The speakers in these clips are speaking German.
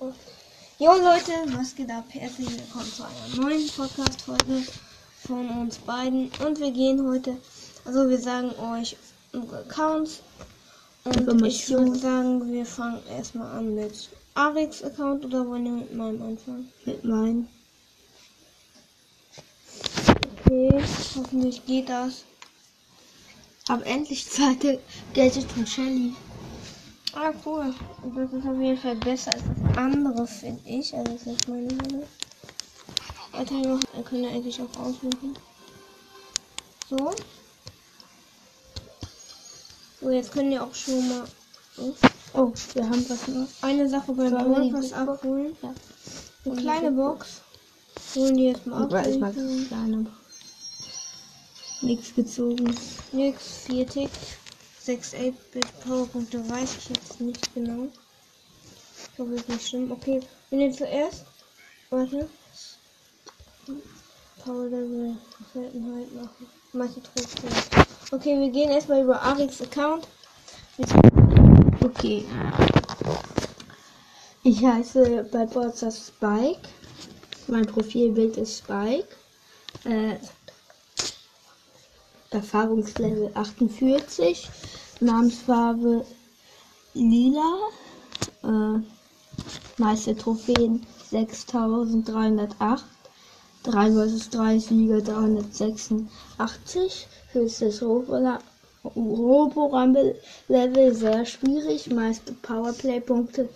Jo Leute, was geht ab? Herzlich willkommen zu einer neuen Podcast-Folge von uns beiden. Und wir gehen heute, also wir sagen euch unsere Accounts. Und ich würde sagen, wir fangen erstmal an mit Arix Account oder wollen wir mit meinem anfangen? Mit meinem. Okay, hoffentlich geht das. Hab endlich zweite Gadget von Shelly. Ah, cool. Das ist auf jeden Fall besser als das andere, finde ich. Also, das ist meine Meinung. Warte, wir können ja eigentlich auch aussuchen. So. So, jetzt können wir auch schon mal. Oh, wir haben was noch. Eine Sache Sollen wir Big Box? abholen. Ja. Eine kleine Box. Holen die jetzt mal ab. Ich mag kleine. Nichts gezogen. Nix, 4 Tick, 6 8-Bit Powerpunkte weiß ich jetzt nicht genau. Ich hoffe, es ist nicht schlimm. Okay, wenn ihr zuerst. Warte. Power Level, Seltenheit machen. Meiste trotzdem. Okay, wir gehen erstmal über Arix Account. Okay. Ich heiße bei Boards Spike. Mein Profilbild ist Spike. Äh, Erfahrungslevel 48. Namensfarbe lila. Äh, meiste Trophäen 6308. 3 vs 3 Sieger 386. Höchstes Robola- Robo-Rumble-Level sehr schwierig. Meiste Powerplay-Punkte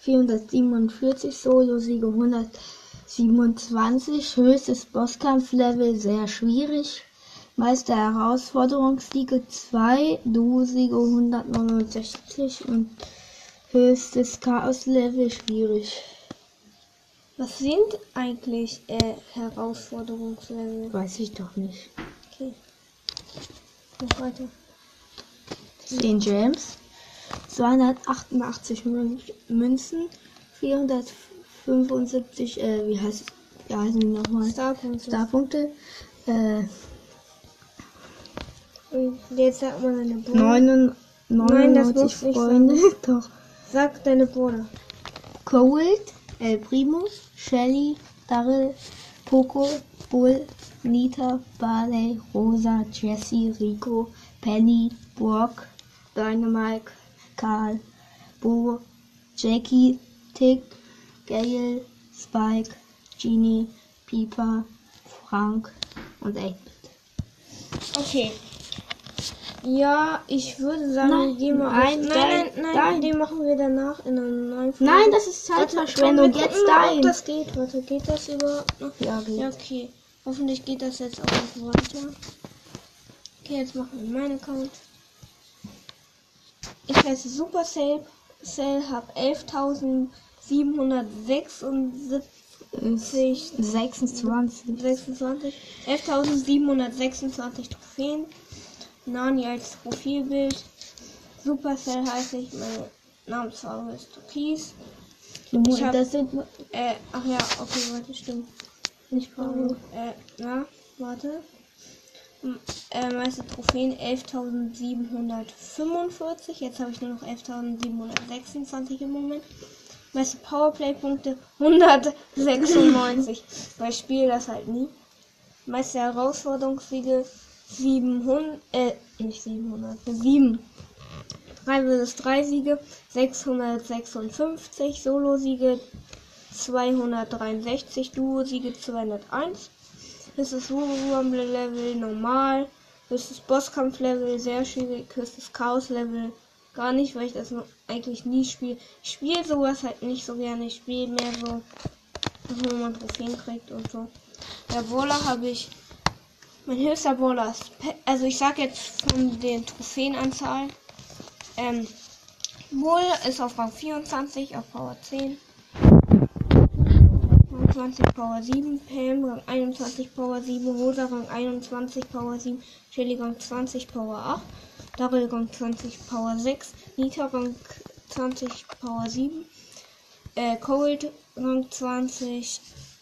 447. Solo-Siege 127. Höchstes Bosskampf-Level sehr schwierig. Meiste Herausforderungssiege 2. Duo-Siege 169. Und höchstes Chaos-Level schwierig. Was sind eigentlich äh, Herausforderungslevel? Weiß ich doch nicht. Okay. Mach weiter. 10 Gems, 288 Mün- Münzen, 475, äh, wie heißt wie heißen die nochmal? Starpunkte. Starpunkte, äh, Und jetzt sag mal deine Brüder. 9, Nein, das 99 muss nicht Freunde, doch. Sag deine Brüder. Cold, El Primo, Shelly, Daryl, Poco, Bull, Nita, Barley, Rosa, Jessie, Rico, Penny, Brock, Dynamite, Karl, Bo, Jackie, Tick, Gail, Spike, Genie, Pieper, Frank und 8 Okay. Ja, ich würde sagen, Nein, wir gehen mal nein, auf. nein, nein, nein, nein, den machen wir danach in einer neuen Folge. Nein, das ist Zeitverschwendung. wir Jetzt ob dein. das geht. Warte, geht das überhaupt noch? Ja, geht. Ja, okay. Hoffentlich geht das jetzt auch noch weiter. Okay, jetzt machen wir meinen Account. Ich heiße Supercell, Cell, hab 11.776 26. 26, 11.726 Trophäen. Nani als Profilbild. Supercell heiße ich, meine Namensfarbe ist Türkis. Ich hab- das sind Äh, ach ja, okay, warte, stimmt. nicht Paul. Äh, na, warte. M- Äh, meiste Trophäen 11.745. Jetzt habe ich nur noch 11.726 im Moment. Meiste Powerplay-Punkte 196. Weil ich spiele das halt nie. Meiste Herausforderungssiege 700, äh, nicht 700, 7. 3 vs 3 Siege 656, Solo-Siege 263, Duo-Siege 201. Höchstes Rumble-Level normal. Höchstes Bosskampf-Level sehr schwierig. Höchstes Chaos-Level gar nicht, weil ich das eigentlich nie spiele. Ich spiele sowas halt nicht so gerne. Ich spiele mehr so, wo man Trophäen kriegt und so. Der Brawler habe ich. Mein höchster Brawler also ich sag jetzt von den Trophäenanzahl. Ähm, Bull ist auf Rang 24, auf Power 10. 20 Power 7, Pam Rang 21 Power 7, Rosa Rang 21 Power 7, Shelly Rang 20 Power 8, Daryl Rang 20 Power 6, Nita Rang 20 Power 7, äh, Cold Rang 20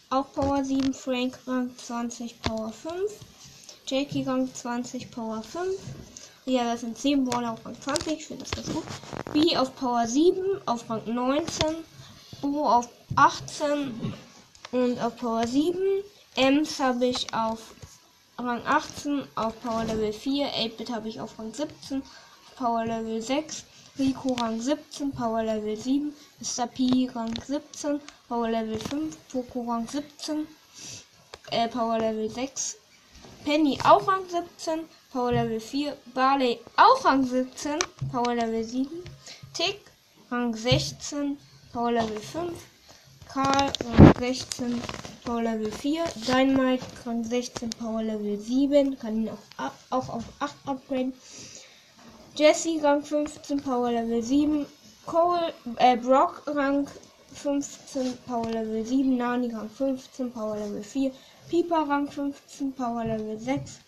auch Power 7, Frank Rang 20 Power 5, Jackie Rang 20 Power 5, ja, das sind 10 Brawler auf Rang 20, ich finde das ganz gut. B auf Power 7, auf Rang 19, Bo auf 18 und auf Power 7. Ems habe ich auf Rang 18, auf Power Level 4. 8-Bit habe ich auf Rang 17, Power Level 6. Rico Rang 17, Power Level 7. Mr. P Rang 17, Power Level 5. Poco Rang 17, äh, Power Level 6. Penny auch Rang 17, Power Level 4. Barley auch Rang 17, Power Level 7. Tick Rang 16, Power Level 5. Karl Rang 16, Power Level 4. Dynamite Rang 16, Power Level 7. Kann ihn auch, auch auf 8 upgraden. Jesse Rang 15, Power Level 7. Cole, äh, Brock Rang 15, Power Level 7. Nani Rang 15, Power Level 4. Piper Rang 15, Power Level 6.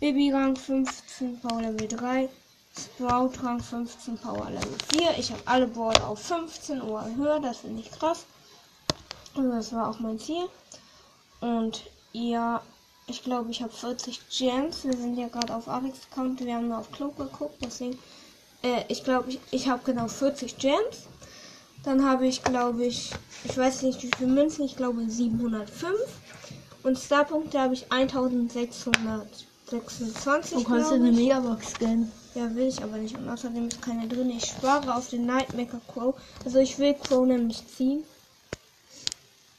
Baby Rang 15, Power Level 3. Sprout Rang 15, Power Level 4. Ich habe alle Brawler auf 15 oder höher, das finde ich krass. Und das war auch mein Ziel. Und ja, ich glaube, ich habe 40 Gems. Wir sind ja gerade auf Alex Account. Wir haben nur auf Club geguckt. Deswegen, äh, ich glaube, ich, ich habe genau 40 Gems. Dann habe ich, glaube ich, ich weiß nicht wie viele Münzen. Ich glaube 705. Und Starpunkte habe ich 1626. Du kannst dir eine Megabox scannen. Ja, will ich aber nicht. Und außerdem ist keine drin. Ich spare auf den Nightmaker Crow. Also ich will Crow nämlich ziehen.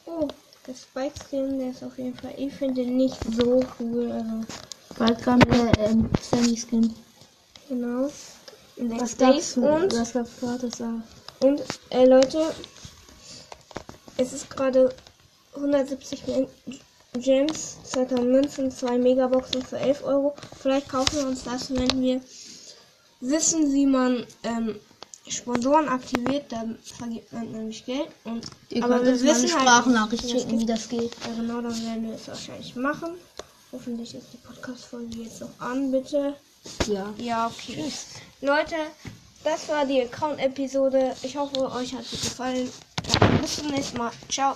Oh, der Spike Skin, der ist auf jeden Fall. Ich finde den nicht so cool. Also, Bald kam der ähm, Sandy Skin. genau. In Was gab's? Und, Was gab's gratis da? Und äh, Leute, es ist gerade 170 Gen- Gems, 2000 Münzen, 2 Megaboxen für 11 Euro. Vielleicht kaufen wir uns das, wenn wir wissen, wie man ähm, Sponsoren aktiviert, dann vergibt man nämlich Geld. Und, Ihr aber wir mal eine wissen halt, Sprachnachricht das schicken, wie das geht. Ja, genau, dann werden wir es wahrscheinlich machen. Hoffentlich ist die Podcast-Folge jetzt noch an, bitte. Ja. Ja, okay. Leute, das war die Account-Episode. Ich hoffe, euch hat sie gefallen. Bis zum nächsten Mal. Ciao.